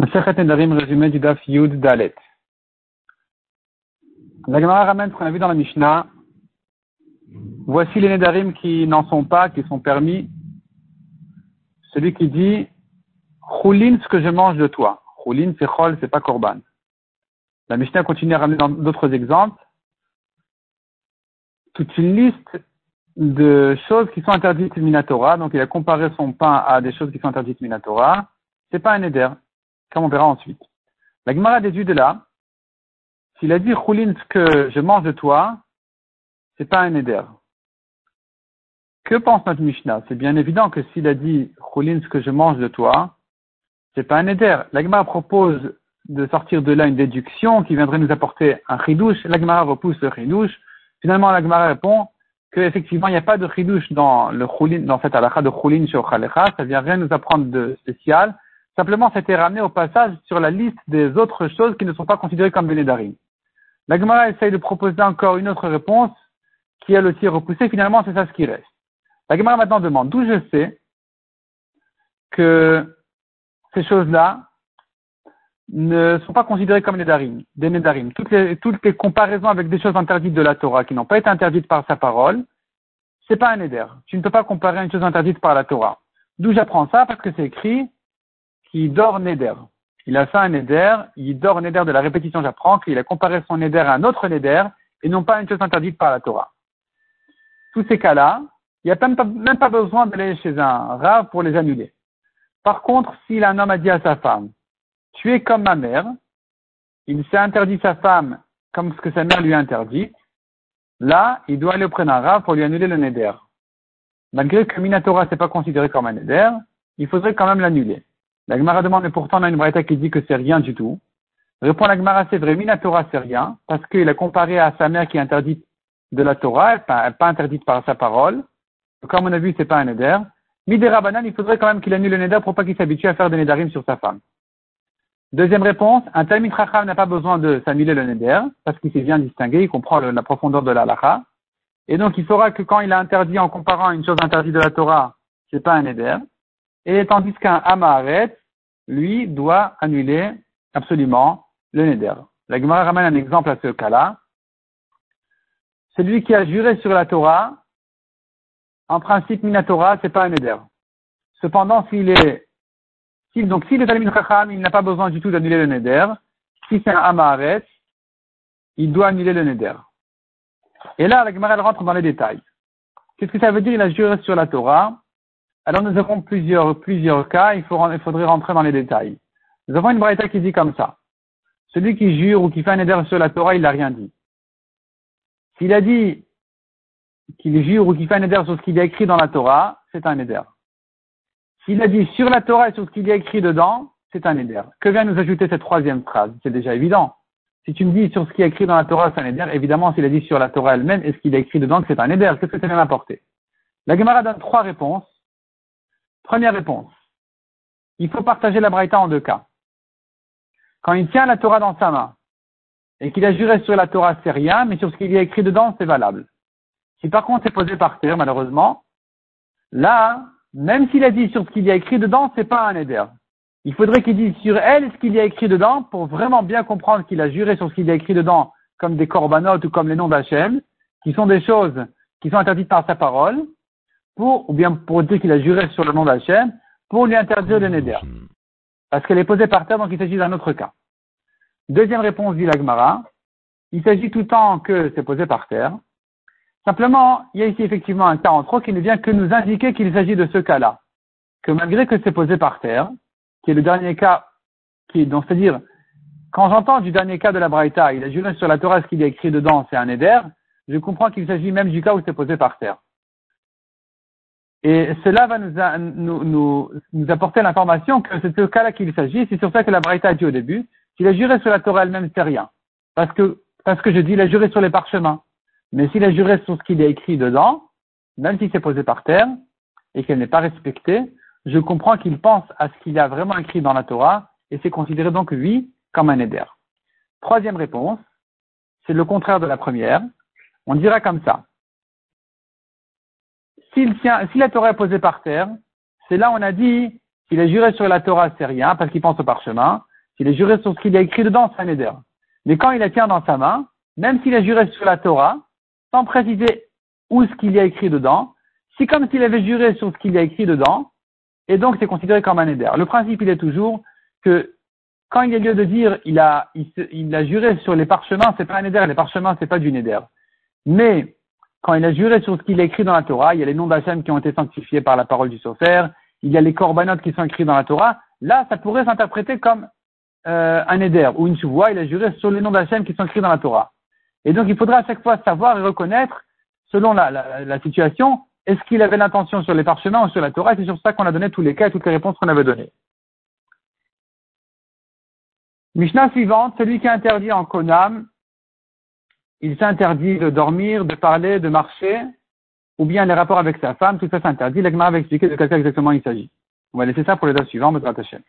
Masechet Nedarim, résumé du Daf Yud Dalet. La Gemara ramène ce qu'on a vu dans la Mishnah. Voici les Nedarim qui n'en sont pas, qui sont permis. Celui qui dit Choulin, ce que je mange de toi. Choulin, c'est Chol, c'est pas Korban. La Mishnah continue à ramener d'autres exemples. Toute une liste de choses qui sont interdites Minatora. Donc il a comparé son pain à des choses qui sont interdites Minatora. C'est pas un Neder comme on verra ensuite. La Gemara déduit de là, s'il a dit Choulin ce que je mange de toi, c'est pas un éder. Que pense notre Mishnah? C'est bien évident que s'il a dit Choulin ce que je mange de toi, c'est pas un éder. La Gemara propose de sortir de là une déduction qui viendrait nous apporter un chidouche. La Gemara repousse le chidouche. Finalement, la Gemara répond qu'effectivement, il n'y a pas de chidouche dans le choulin, dans cette halakha de choulin sur Khalecha. Ça vient rien nous apprendre de spécial. Simplement, c'était ramené au passage sur la liste des autres choses qui ne sont pas considérées comme Bénédarim. La Gemara essaye de proposer encore une autre réponse qui elle aussi est repoussée. Finalement, c'est ça ce qui reste. La Gemara maintenant demande d'où je sais que ces choses-là ne sont pas considérées comme des Nédarim. Toutes les, toutes les comparaisons avec des choses interdites de la Torah qui n'ont pas été interdites par sa parole, c'est pas un Néder. Tu ne peux pas comparer une chose interdite par la Torah. D'où j'apprends ça? Parce que c'est écrit qui dort Neder. Il a fait un Neder, il dort Neder de la répétition, j'apprends qu'il a comparé son Neder à un autre Neder et non pas à une chose interdite par la Torah. Tous ces cas-là, il n'y a même pas, besoin d'aller chez un rave pour les annuler. Par contre, si un homme a dit à sa femme, tu es comme ma mère, il s'est interdit sa femme comme ce que sa mère lui a interdit, là, il doit aller auprès d'un rave pour lui annuler le Neder. Malgré que Minatora n'est pas considéré comme un Neder, il faudrait quand même l'annuler. La Gemara demande, mais pourtant on a une braïta qui dit que c'est rien du tout. Répond la Gemara, c'est vrai, Minatora c'est rien, parce qu'il a comparé à sa mère qui est interdite de la Torah, n'est pas interdite par sa parole. Comme on a vu, c'est pas un neder. Midera Banan, il faudrait quand même qu'il annule le neder pour pas qu'il s'habitue à faire des nedarim sur sa femme. Deuxième réponse, un Talmid Racham n'a pas besoin de s'annuler le neder, parce qu'il s'est bien distingué, il comprend la profondeur de la lacha. Et donc, il saura que quand il a interdit en comparant une chose interdite de la Torah, c'est pas un neder. Et tandis qu'un Amaharet, lui, doit annuler absolument le neder. La Gemara ramène un exemple à ce cas-là. Celui qui a juré sur la Torah, en principe, Minatora, c'est pas un neder. Cependant, s'il est, donc, s'il est Talmud Chacham, il n'a pas besoin du tout d'annuler le neder. Si c'est un Amaharet, il doit annuler le neder. Et là, la Gemara rentre dans les détails. Qu'est-ce que ça veut dire? Il a juré sur la Torah? Alors nous avons plusieurs, plusieurs cas, il, il faudrait rentrer dans les détails. Nous avons une braïta qui dit comme ça. Celui qui jure ou qui fait un éder sur la Torah, il n'a rien dit. S'il a dit qu'il jure ou qu'il fait un éder sur ce qu'il y a écrit dans la Torah, c'est un éder. S'il a dit sur la Torah et sur ce qu'il y a écrit dedans, c'est un éder. Que vient nous ajouter cette troisième phrase? C'est déjà évident. Si tu me dis sur ce qu'il y a écrit dans la Torah, c'est un éder, évidemment, s'il a dit sur la Torah elle-même et ce qu'il a écrit dedans, c'est un éder, qu'est-ce que ça vient apporter La Gemara donne trois réponses Première réponse. Il faut partager la Braïta en deux cas. Quand il tient la Torah dans sa main et qu'il a juré sur la Torah, c'est rien, mais sur ce qu'il y a écrit dedans, c'est valable. Si par contre c'est posé par terre, malheureusement, là, même s'il a dit sur ce qu'il y a écrit dedans, c'est pas un éder. Il faudrait qu'il dise sur elle ce qu'il y a écrit dedans pour vraiment bien comprendre qu'il a juré sur ce qu'il y a écrit dedans, comme des corbanotes ou comme les noms d'Hachem, qui sont des choses qui sont interdites par sa parole, ou bien pour dire qu'il a juré sur le nom d'Hachem, pour lui interdire le neder. Parce qu'elle est posée par terre, donc il s'agit d'un autre cas. Deuxième réponse dit l'Agmara, il s'agit tout le temps que c'est posé par terre. Simplement, il y a ici effectivement un cas en trop qui ne vient que nous indiquer qu'il s'agit de ce cas-là. Que malgré que c'est posé par terre, qui est le dernier cas, qui donc c'est-à-dire, quand j'entends du dernier cas de la Braïta, il a juré sur la Torah ce qu'il y a écrit dedans, c'est un éder, je comprends qu'il s'agit même du cas où c'est posé par terre. Et cela va nous, nous, nous, apporter l'information que c'est ce cas-là qu'il s'agit. C'est sur ça que la Braïta a dit au début. S'il a juré sur la Torah elle-même, c'est rien. Parce que, parce que je dis, il a juré sur les parchemins. Mais s'il a juré sur ce qu'il a écrit dedans, même si c'est posé par terre, et qu'elle n'est pas respectée, je comprends qu'il pense à ce qu'il a vraiment écrit dans la Torah, et c'est considéré donc, oui, comme un éder. Troisième réponse, c'est le contraire de la première. On dira comme ça s'il si la Torah est posée par terre, c'est là où on a dit qu'il a juré sur la Torah, c'est rien, parce qu'il pense au parchemin. S'il est juré sur ce qu'il a écrit dedans, c'est un éder. Mais quand il la tient dans sa main, même s'il a juré sur la Torah, sans préciser où ce qu'il y a écrit dedans, c'est comme s'il avait juré sur ce qu'il y a écrit dedans, et donc c'est considéré comme un éder. Le principe, il est toujours que quand il y a lieu de dire il a, a juré sur les parchemins, c'est pas un éder, les parchemins, c'est pas du néder. Mais quand il a juré sur ce qu'il a écrit dans la Torah, il y a les noms d'Hachem qui ont été sanctifiés par la parole du Sofer, il y a les corbanotes qui sont écrits dans la Torah, là, ça pourrait s'interpréter comme euh, un éder ou une chouvoie, il a juré sur les noms d'Hachem qui sont écrits dans la Torah. Et donc, il faudra à chaque fois savoir et reconnaître, selon la, la, situation, est-ce qu'il avait l'intention sur les parchemins ou sur la Torah, c'est sur ça qu'on a donné tous les cas et toutes les réponses qu'on avait données. Mishnah suivante, celui qui interdit en Konam, il s'interdit de dormir, de parler, de marcher, ou bien les rapports avec sa femme, tout ça s'interdit. L'Agmara va expliquer de quel cas exactement il s'agit. On va laisser ça pour les dates suivantes, Bezrat Hashem.